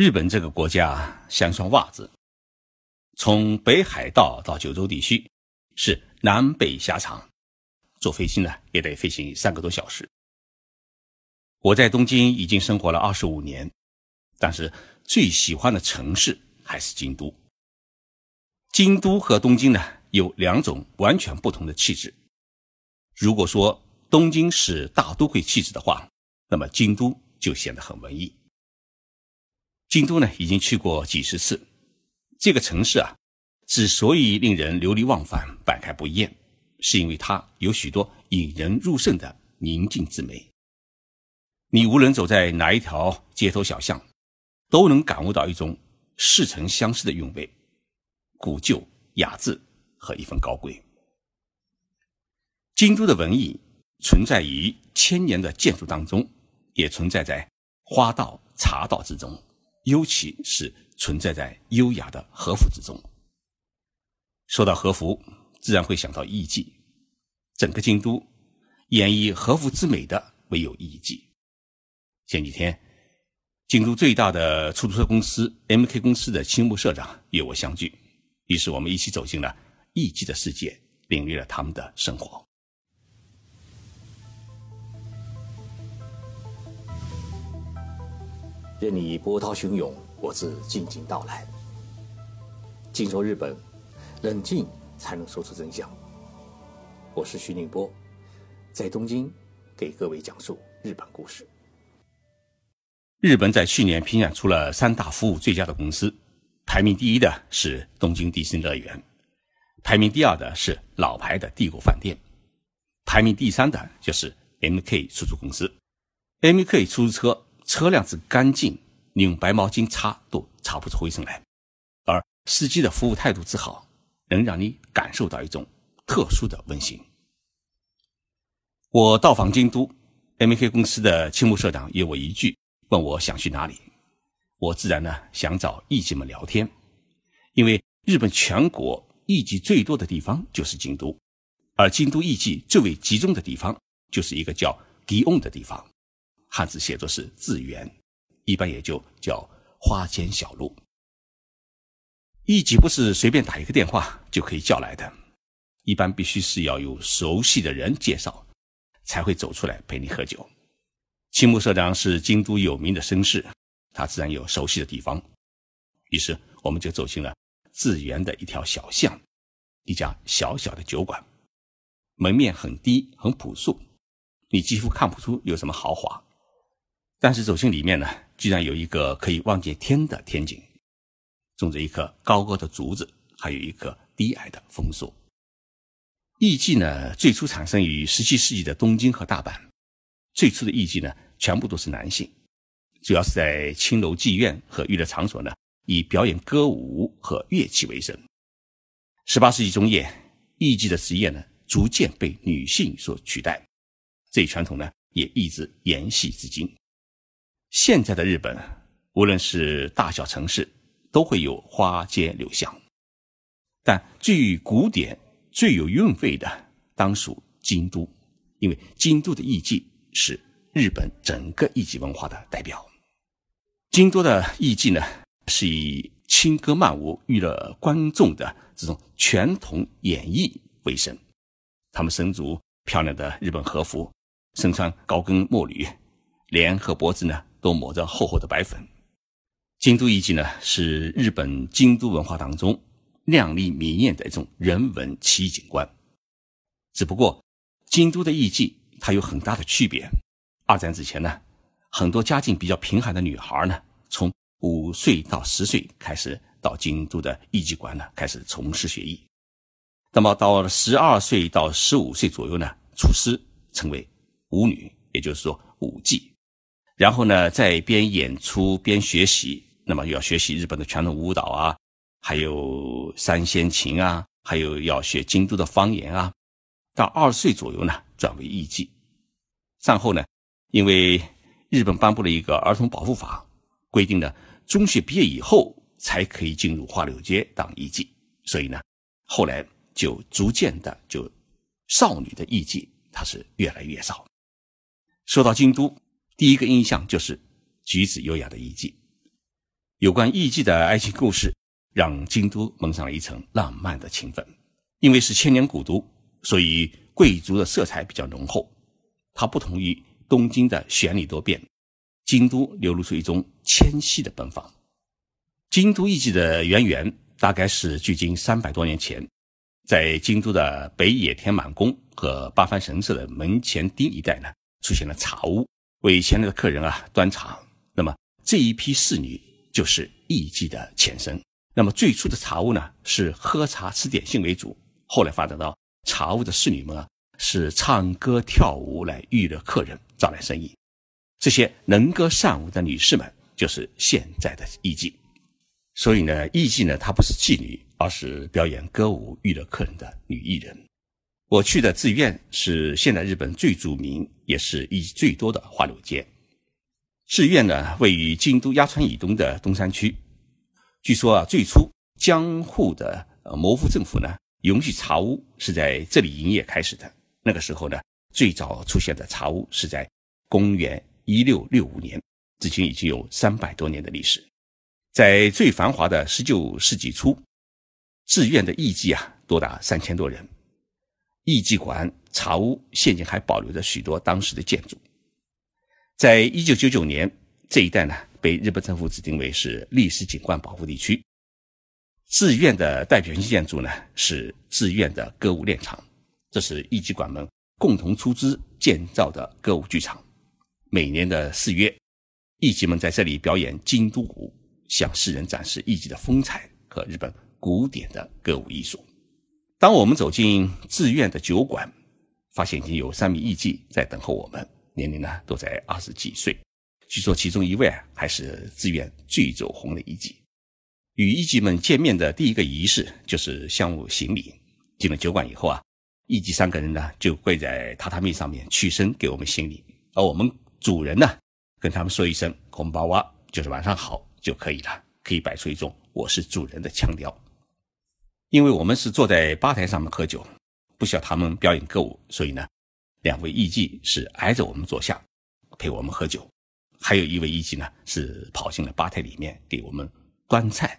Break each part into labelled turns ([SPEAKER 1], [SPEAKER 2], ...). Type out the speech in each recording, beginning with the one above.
[SPEAKER 1] 日本这个国家像双袜子，从北海道到九州地区是南北狭长，坐飞机呢也得飞行三个多小时。我在东京已经生活了二十五年，但是最喜欢的城市还是京都。京都和东京呢有两种完全不同的气质。如果说东京是大都会气质的话，那么京都就显得很文艺。京都呢已经去过几十次，这个城市啊，之所以令人流离忘返、百看不厌，是因为它有许多引人入胜的宁静之美。你无论走在哪一条街头小巷，都能感悟到一种似曾相识的韵味，古旧雅致和一份高贵。京都的文艺存在于千年的建筑当中，也存在在花道茶道之中，尤其是存在在优雅的和服之中。说到和服，自然会想到艺妓，整个京都演绎和服之美的唯有艺妓。前几天，京都最大的出租车公司 M K 公司的青木社长与我相聚，于是我们一起走进了艺伎的世界，领略了他们的生活。
[SPEAKER 2] 任你波涛汹涌，我自静静到来。静说日本，冷静才能说出真相。我是徐宁波，在东京给各位讲述日本故事。
[SPEAKER 1] 日本在去年评选出了三大服务最佳的公司，排名第一的是东京迪士尼乐园，排名第二的是老牌的帝国饭店，排名第三的就是 M K 出租公司。M K 出租车车辆之干净，你用白毛巾擦都擦不出灰尘来，而司机的服务态度之好，能让你感受到一种特殊的温馨。我到访京都，M K 公司的青木社长约我一句。问我想去哪里，我自然呢想找艺妓们聊天，因为日本全国艺妓最多的地方就是京都，而京都艺妓最为集中的地方就是一个叫吉翁的地方，汉字写作是字园，一般也就叫花间小路。艺妓不是随便打一个电话就可以叫来的，一般必须是要有熟悉的人介绍，才会走出来陪你喝酒。青木社长是京都有名的绅士，他自然有熟悉的地方。于是，我们就走进了自园的一条小巷，一家小小的酒馆，门面很低，很朴素，你几乎看不出有什么豪华。但是走进里面呢，居然有一个可以望见天的天井，种着一棵高高的竹子，还有一棵低矮的枫树。艺妓呢，最初产生于十七世纪的东京和大阪。最初的艺妓呢，全部都是男性，主要是在青楼妓院和娱乐场所呢，以表演歌舞和乐器为生。十八世纪中叶，艺妓的职业呢，逐渐被女性所取代，这一传统呢，也一直延续至今。现在的日本，无论是大小城市，都会有花街柳巷，但最古典、最有韵味的，当属京都，因为京都的艺妓。是日本整个艺伎文化的代表。京都的艺伎呢，是以轻歌曼舞娱乐观众的这种传统演绎为生。他们身着漂亮的日本和服，身穿高跟墨履，脸和脖子呢都抹着厚厚的白粉。京都艺伎呢，是日本京都文化当中亮丽明艳的一种人文奇景观。只不过，京都的艺伎。它有很大的区别。二战之前呢，很多家境比较贫寒的女孩呢，从五岁到十岁开始到京都的艺伎馆呢开始从事学艺。那么到了十二岁到十五岁左右呢，出师成为舞女，也就是说舞妓。然后呢，在边演出边学习，那么要学习日本的传统舞蹈啊，还有三弦琴啊，还有要学京都的方言啊。到二十岁左右呢，转为艺妓。战后呢，因为日本颁布了一个儿童保护法，规定呢，中学毕业以后才可以进入花柳街当艺妓，所以呢，后来就逐渐的就少女的艺妓，它是越来越少。说到京都，第一个印象就是举止优雅的艺妓。有关艺妓的爱情故事，让京都蒙上了一层浪漫的情分。因为是千年古都，所以贵族的色彩比较浓厚。它不同于东京的绚丽多变，京都流露出一种纤细的奔放。京都艺妓的渊源大概是距今三百多年前，在京都的北野天满宫和八幡神社的门前町一带呢，出现了茶屋，为前来的客人啊端茶。那么这一批侍女。就是艺妓的前身。那么最初的茶屋呢，是喝茶吃点心为主。后来发展到茶屋的侍女们啊，是唱歌跳舞来娱乐客人，招揽生意。这些能歌善舞的女士们，就是现在的艺妓。所以呢，艺妓呢，她不是妓女，而是表演歌舞娱乐客人的女艺人。我去的志院是现在日本最著名，也是艺妓最多的花柳街。志院呢，位于京都鸭川以东的东山区。据说啊，最初江户的呃模府政府呢，允许茶屋是在这里营业开始的。那个时候呢，最早出现的茶屋是在公元一六六五年，至今已经有三百多年的历史。在最繁华的十九世纪初，志院的艺妓啊，多达三千多人。艺妓馆、茶屋现今还保留着许多当时的建筑。在一九九九年，这一带呢被日本政府指定为是历史景观保护地区。志愿的代表性建筑呢是自愿的歌舞练场，这是艺妓馆们共同出资建造的歌舞剧场。每年的四月，艺妓们在这里表演京都舞，向世人展示艺妓的风采和日本古典的歌舞艺术。当我们走进志愿的酒馆，发现已经有三名艺妓在等候我们。年龄呢都在二十几岁，据说其中一位啊还是自愿最走红的艺妓。与艺妓们见面的第一个仪式就是相互行礼。进了酒馆以后啊，艺妓三个人呢就跪在榻榻米上面屈身给我们行礼，而我们主人呢跟他们说一声“红包哇”，就是晚上好就可以了，可以摆出一种我是主人的腔调。因为我们是坐在吧台上面喝酒，不需要他们表演歌舞，所以呢。两位艺妓是挨着我们坐下，陪我们喝酒；还有一位艺妓呢，是跑进了吧台里面给我们端菜。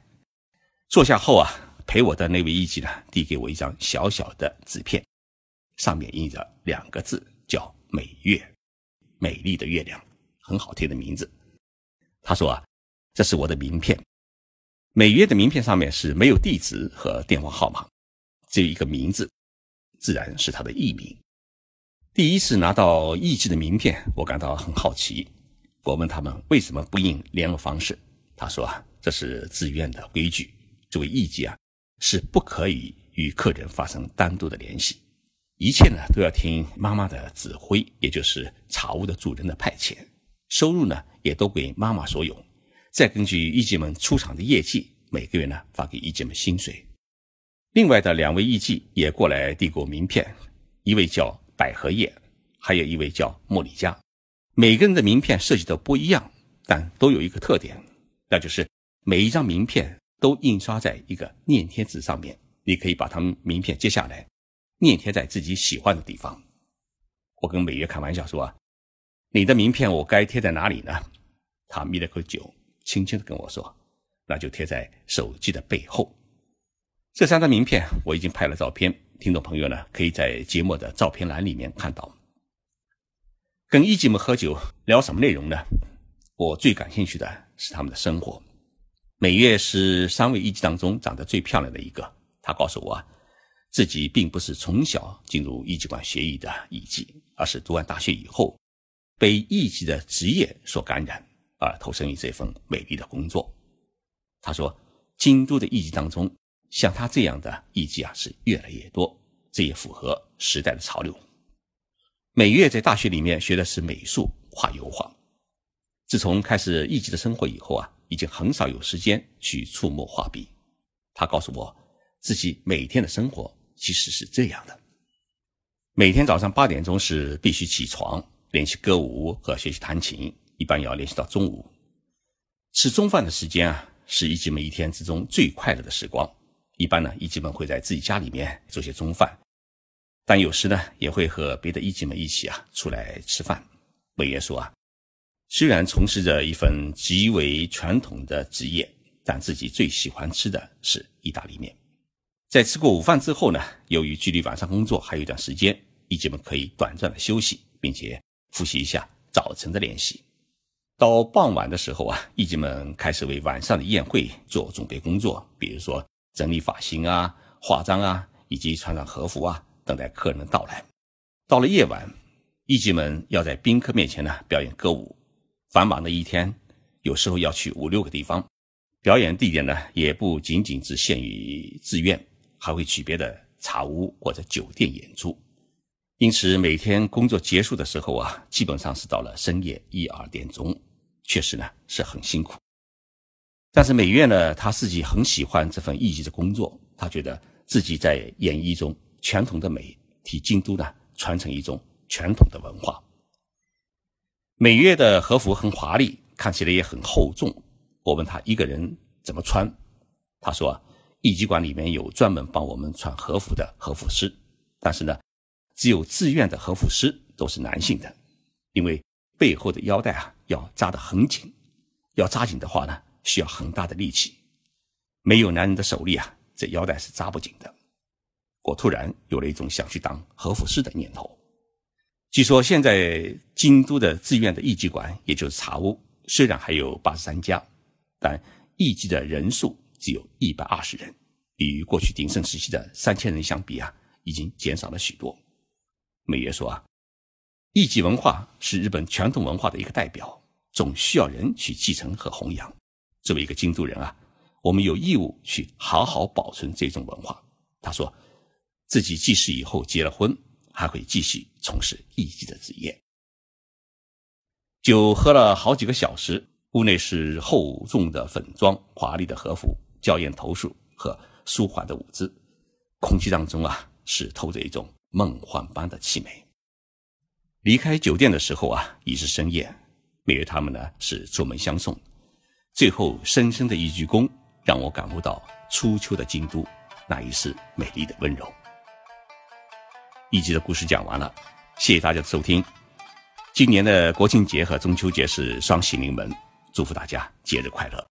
[SPEAKER 1] 坐下后啊，陪我的那位艺妓呢，递给我一张小小的纸片，上面印着两个字，叫“美月”，美丽的月亮，很好听的名字。他说啊，这是我的名片。每月的名片上面是没有地址和电话号码，只有一个名字，自然是他的艺名。第一次拿到艺妓的名片，我感到很好奇。我问他们为什么不印联络方式，他说啊，这是自愿的规矩。作为艺妓啊，是不可以与客人发生单独的联系，一切呢都要听妈妈的指挥，也就是茶屋的主人的派遣。收入呢也都归妈妈所有，再根据艺妓们出场的业绩，每个月呢发给艺妓们薪水。另外的两位艺妓也过来递过名片，一位叫。百合叶，还有一位叫茉莉佳，每个人的名片设计的不一样，但都有一个特点，那就是每一张名片都印刷在一个粘贴纸上面。你可以把他们名片揭下来，粘贴在自己喜欢的地方。我跟美月开玩笑说，你的名片我该贴在哪里呢？他抿了口酒，轻轻的跟我说，那就贴在手机的背后。这三张名片我已经拍了照片。听众朋友呢，可以在节目的照片栏里面看到。跟艺妓们喝酒聊什么内容呢？我最感兴趣的是他们的生活。美月是三位艺妓当中长得最漂亮的一个。她告诉我，自己并不是从小进入艺妓馆学艺的艺妓，而是读完大学以后，被艺妓的职业所感染，而投身于这份美丽的工作。他说，京都的艺妓当中。像他这样的艺妓啊，是越来越多，这也符合时代的潮流。美月在大学里面学的是美术，画油画。自从开始艺妓的生活以后啊，已经很少有时间去触摸画笔。他告诉我，自己每天的生活其实是这样的：每天早上八点钟是必须起床练习歌舞和学习弹琴，一般要联系到中午。吃中饭的时间啊，是艺妓们一天之中最快乐的时光。一般呢，艺妓们会在自己家里面做些中饭，但有时呢，也会和别的一级们一起啊出来吃饭。美月说啊，虽然从事着一份极为传统的职业，但自己最喜欢吃的是意大利面。在吃过午饭之后呢，由于距离晚上工作还有一段时间，艺伎们可以短暂的休息，并且复习一下早晨的练习。到傍晚的时候啊，艺伎们开始为晚上的宴会做准备工作，比如说整理发型啊、化妆啊，以及穿上和服啊，等待客人的到来。到了夜晚，艺伎们要在宾客面前呢表演歌舞。繁忙的一天，有时候要去五六个地方，表演地点呢也不仅仅只限于寺院。还会去别的茶屋或者酒店演出，因此每天工作结束的时候啊，基本上是到了深夜一二点钟，确实呢是很辛苦。但是美月呢，他自己很喜欢这份艺伎的工作，他觉得自己在演绎一种传统的美，替京都呢传承一种传统的文化。美月的和服很华丽，看起来也很厚重。我问他一个人怎么穿，他说。艺伎馆里面有专门帮我们穿和服的和服师，但是呢，只有自愿的和服师都是男性的，因为背后的腰带啊要扎得很紧，要扎紧的话呢，需要很大的力气，没有男人的手力啊，这腰带是扎不紧的。我突然有了一种想去当和服师的念头。据说现在京都的自愿的艺伎馆，也就是茶屋，虽然还有八十三家，但艺伎的人数。只有一百二十人，与过去鼎盛时期的三千人相比啊，已经减少了许多。美月说啊，艺伎文化是日本传统文化的一个代表，总需要人去继承和弘扬。作为一个京都人啊，我们有义务去好好保存这种文化。他说，自己即使以后结了婚，还会继续从事艺伎的职业。酒喝了好几个小时，屋内是厚重的粉妆，华丽的和服。娇艳头束和舒缓的舞姿，空气当中啊是透着一种梦幻般的凄美。离开酒店的时候啊已是深夜，每月他们呢是出门相送。最后深深的一鞠躬，让我感悟到初秋的京都那一丝美丽的温柔。一集的故事讲完了，谢谢大家的收听。今年的国庆节和中秋节是双喜临门，祝福大家节日快乐。